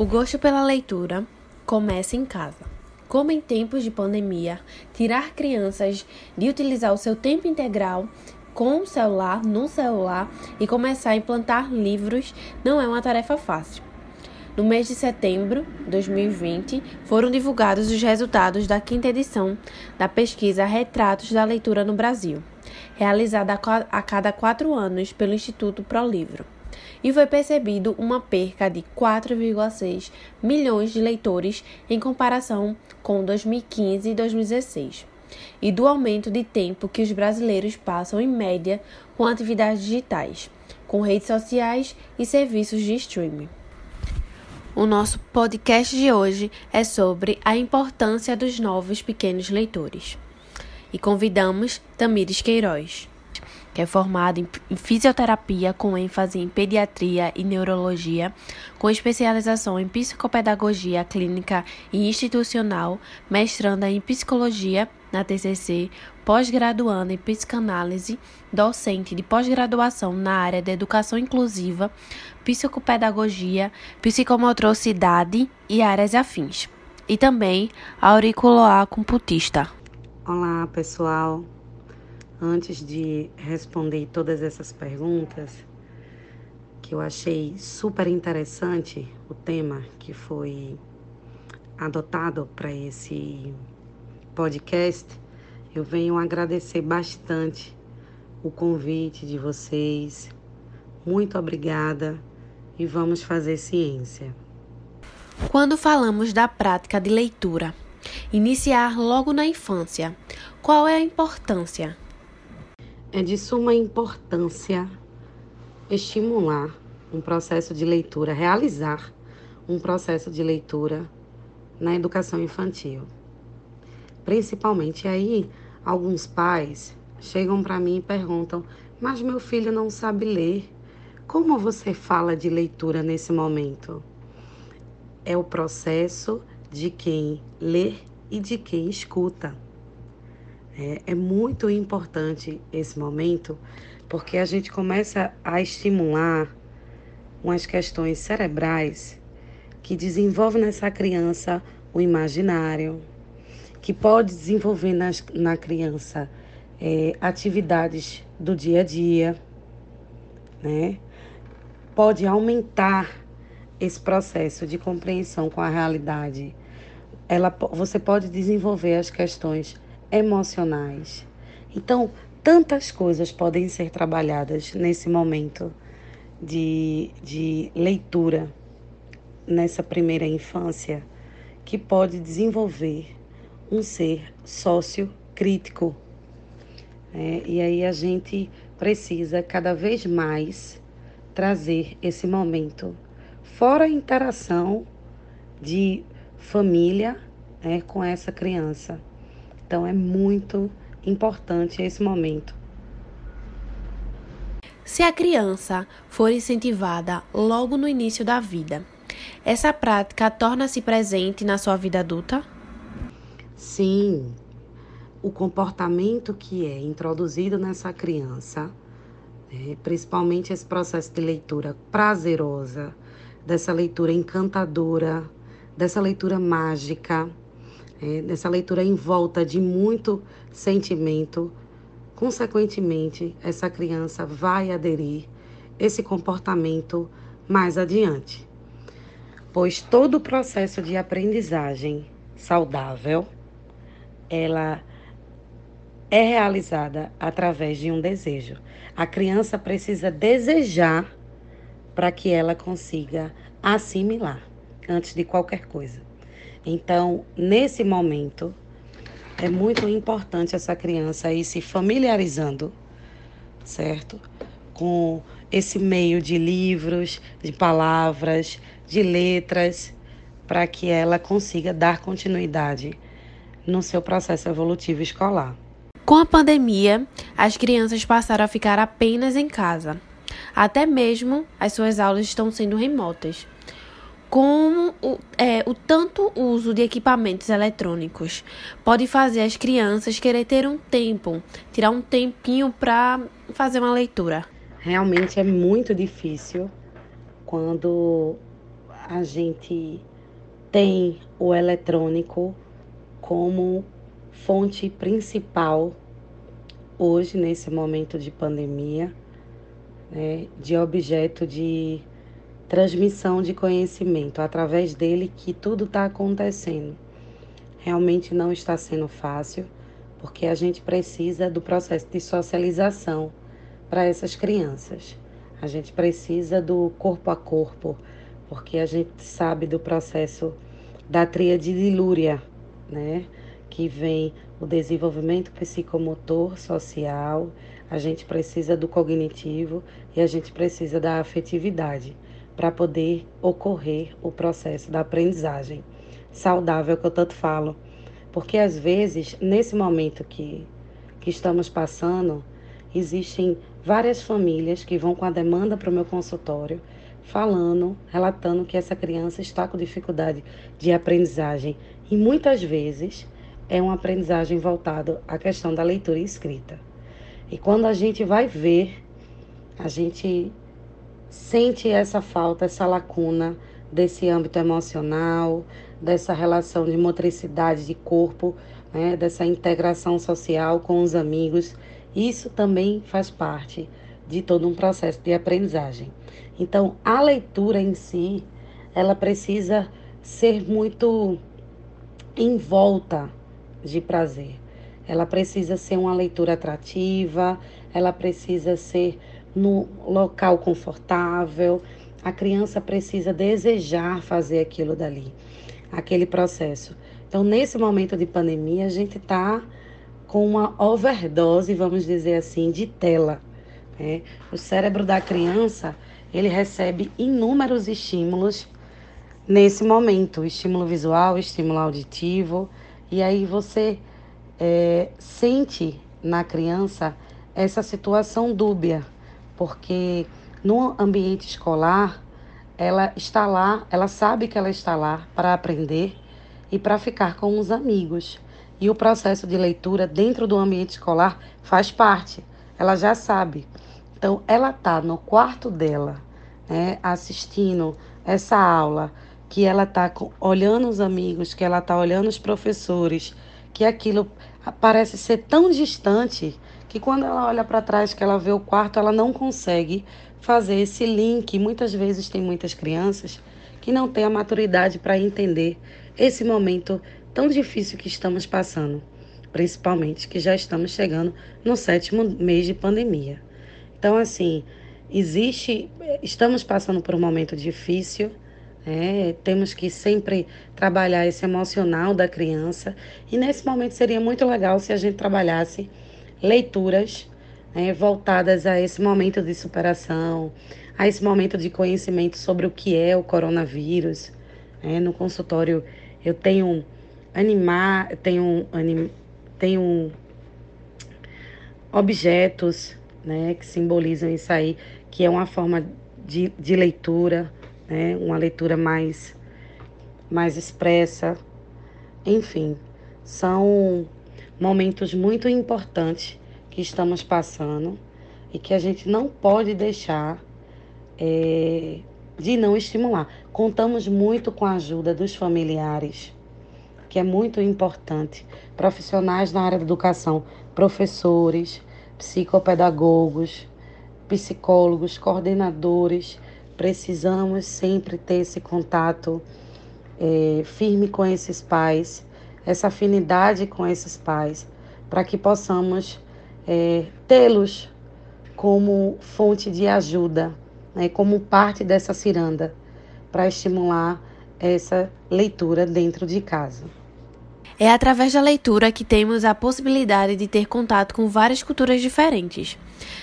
O gosto pela leitura começa em casa. Como em tempos de pandemia, tirar crianças de utilizar o seu tempo integral com o celular, no celular e começar a implantar livros não é uma tarefa fácil. No mês de setembro de 2020, foram divulgados os resultados da quinta edição da pesquisa Retratos da Leitura no Brasil, realizada a cada quatro anos pelo Instituto ProLivro e foi percebido uma perca de 4,6 milhões de leitores em comparação com 2015 e 2016, e do aumento de tempo que os brasileiros passam em média com atividades digitais, com redes sociais e serviços de streaming. O nosso podcast de hoje é sobre a importância dos novos pequenos leitores. E convidamos Tamires Queiroz que é formado em fisioterapia com ênfase em pediatria e neurologia, com especialização em psicopedagogia clínica e institucional, mestranda em psicologia na TCC, pós-graduanda em psicanálise, docente de pós-graduação na área de educação inclusiva, psicopedagogia, psicomotricidade e áreas afins. E também auricular computista. Olá, pessoal antes de responder todas essas perguntas, que eu achei super interessante o tema que foi adotado para esse podcast, eu venho agradecer bastante o convite de vocês. Muito obrigada e vamos fazer ciência. Quando falamos da prática de leitura, iniciar logo na infância, qual é a importância? É de suma importância estimular um processo de leitura, realizar um processo de leitura na educação infantil. Principalmente aí, alguns pais chegam para mim e perguntam: "Mas meu filho não sabe ler. Como você fala de leitura nesse momento?" É o processo de quem lê e de quem escuta. É, é muito importante esse momento, porque a gente começa a estimular umas questões cerebrais que desenvolvem nessa criança o imaginário, que pode desenvolver nas, na criança é, atividades do dia a dia, né? Pode aumentar esse processo de compreensão com a realidade. Ela, você pode desenvolver as questões emocionais. Então, tantas coisas podem ser trabalhadas nesse momento de, de leitura, nessa primeira infância, que pode desenvolver um ser sócio-crítico. É, e aí a gente precisa cada vez mais trazer esse momento, fora a interação de família né, com essa criança. Então é muito importante esse momento. Se a criança for incentivada logo no início da vida, essa prática torna-se presente na sua vida adulta? Sim. O comportamento que é introduzido nessa criança, né, principalmente esse processo de leitura prazerosa, dessa leitura encantadora, dessa leitura mágica, é, nessa leitura em volta de muito sentimento, consequentemente, essa criança vai aderir esse comportamento mais adiante. Pois todo o processo de aprendizagem saudável, ela é realizada através de um desejo. A criança precisa desejar para que ela consiga assimilar antes de qualquer coisa. Então, nesse momento, é muito importante essa criança ir se familiarizando, certo? Com esse meio de livros, de palavras, de letras, para que ela consiga dar continuidade no seu processo evolutivo escolar. Com a pandemia, as crianças passaram a ficar apenas em casa. Até mesmo as suas aulas estão sendo remotas como o, é, o tanto uso de equipamentos eletrônicos pode fazer as crianças querer ter um tempo, tirar um tempinho para fazer uma leitura. Realmente é muito difícil quando a gente tem o eletrônico como fonte principal hoje, nesse momento de pandemia, né, de objeto de transmissão de conhecimento, através dele que tudo está acontecendo. Realmente não está sendo fácil, porque a gente precisa do processo de socialização para essas crianças. A gente precisa do corpo a corpo, porque a gente sabe do processo da tríade de Lúria, né? Que vem o desenvolvimento psicomotor, social, a gente precisa do cognitivo e a gente precisa da afetividade para poder ocorrer o processo da aprendizagem saudável que eu tanto falo. Porque às vezes, nesse momento que, que estamos passando, existem várias famílias que vão com a demanda para o meu consultório, falando, relatando que essa criança está com dificuldade de aprendizagem e muitas vezes é uma aprendizagem voltada à questão da leitura e escrita. E quando a gente vai ver, a gente sente essa falta, essa lacuna desse âmbito emocional, dessa relação de motricidade de corpo, né, dessa integração social com os amigos isso também faz parte de todo um processo de aprendizagem. Então, a leitura em si, ela precisa ser muito envolta de prazer. Ela precisa ser uma leitura atrativa, ela precisa ser no local confortável. A criança precisa desejar fazer aquilo dali, aquele processo. Então, nesse momento de pandemia, a gente está com uma overdose, vamos dizer assim, de tela. Né? O cérebro da criança ele recebe inúmeros estímulos nesse momento, estímulo visual, estímulo auditivo, e aí você é, sente na criança essa situação dúbia, porque no ambiente escolar ela está lá, ela sabe que ela está lá para aprender e para ficar com os amigos. E o processo de leitura dentro do ambiente escolar faz parte, ela já sabe. Então, ela está no quarto dela, né, assistindo essa aula, que ela está olhando os amigos, que ela está olhando os professores, que aquilo parece ser tão distante que quando ela olha para trás, que ela vê o quarto, ela não consegue fazer esse link. Muitas vezes tem muitas crianças que não têm a maturidade para entender esse momento tão difícil que estamos passando, principalmente que já estamos chegando no sétimo mês de pandemia. Então, assim, existe, estamos passando por um momento difícil, é, temos que sempre trabalhar esse emocional da criança e nesse momento seria muito legal se a gente trabalhasse leituras né, voltadas a esse momento de superação, a esse momento de conhecimento sobre o que é o coronavírus. É, no consultório eu tenho animar, tenho, anim, tenho objetos né, que simbolizam isso aí, que é uma forma de, de leitura, né, uma leitura mais, mais expressa. Enfim, são momentos muito importantes que estamos passando e que a gente não pode deixar é, de não estimular. Contamos muito com a ajuda dos familiares que é muito importante. Profissionais na área da educação, professores, psicopedagogos, psicólogos, coordenadores, precisamos sempre ter esse contato é, firme com esses pais, essa afinidade com esses pais, para que possamos é, tê-los como fonte de ajuda, né, como parte dessa ciranda, para estimular essa leitura dentro de casa. É através da leitura que temos a possibilidade de ter contato com várias culturas diferentes,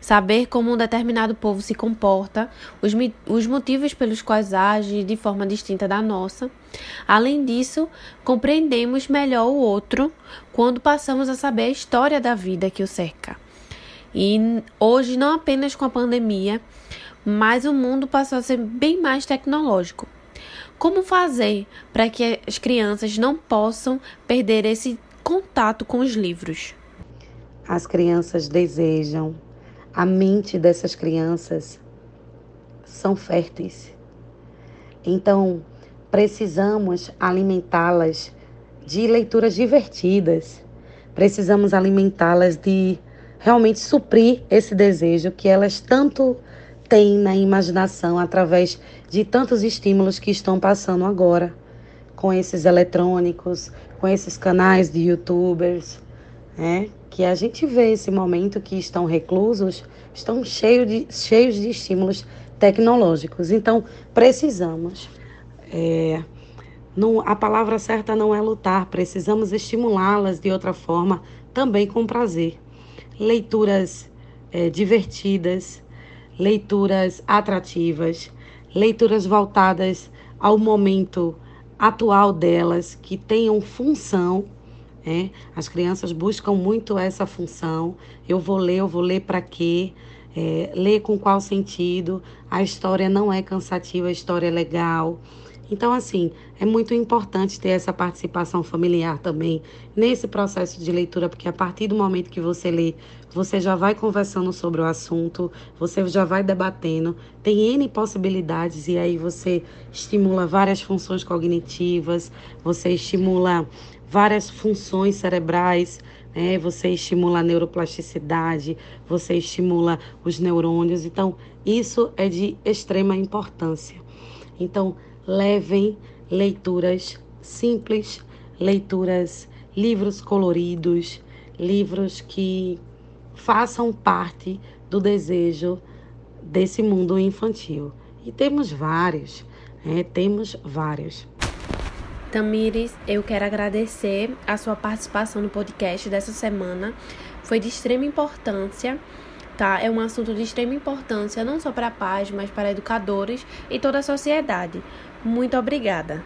saber como um determinado povo se comporta, os, os motivos pelos quais age de forma distinta da nossa. Além disso, compreendemos melhor o outro quando passamos a saber a história da vida que o cerca. E hoje, não apenas com a pandemia, mas o mundo passou a ser bem mais tecnológico. Como fazer para que as crianças não possam perder esse contato com os livros? As crianças desejam, a mente dessas crianças são férteis. Então, precisamos alimentá-las de leituras divertidas. Precisamos alimentá-las de realmente suprir esse desejo que elas tanto têm na imaginação através de tantos estímulos que estão passando agora com esses eletrônicos, com esses canais de youtubers, né? Que a gente vê esse momento que estão reclusos, estão cheios de, cheios de estímulos tecnológicos. Então, precisamos. É, não, a palavra certa não é lutar, precisamos estimulá-las de outra forma, também com prazer. Leituras é, divertidas, leituras atrativas, leituras voltadas ao momento atual delas, que tenham função. Né? As crianças buscam muito essa função. Eu vou ler, eu vou ler para quê? É, ler com qual sentido? A história não é cansativa, a história é legal. Então, assim, é muito importante ter essa participação familiar também nesse processo de leitura, porque a partir do momento que você lê, você já vai conversando sobre o assunto, você já vai debatendo, tem N possibilidades, e aí você estimula várias funções cognitivas, você estimula várias funções cerebrais, né? você estimula a neuroplasticidade, você estimula os neurônios. Então, isso é de extrema importância. Então, levem leituras simples, leituras, livros coloridos, livros que façam parte do desejo desse mundo infantil. E temos vários, né? temos vários. Tamires, eu quero agradecer a sua participação no podcast dessa semana. Foi de extrema importância tá? É um assunto de extrema importância não só para pais, mas para educadores e toda a sociedade. Muito obrigada.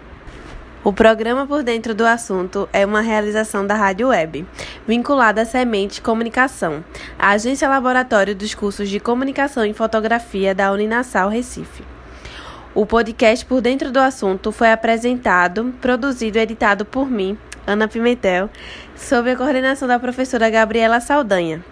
O programa Por Dentro do Assunto é uma realização da Rádio Web, vinculada à Semente Comunicação, a agência laboratório dos cursos de Comunicação e Fotografia da Uninasal Recife. O podcast Por Dentro do Assunto foi apresentado, produzido e editado por mim, Ana Pimentel, sob a coordenação da professora Gabriela Saldanha.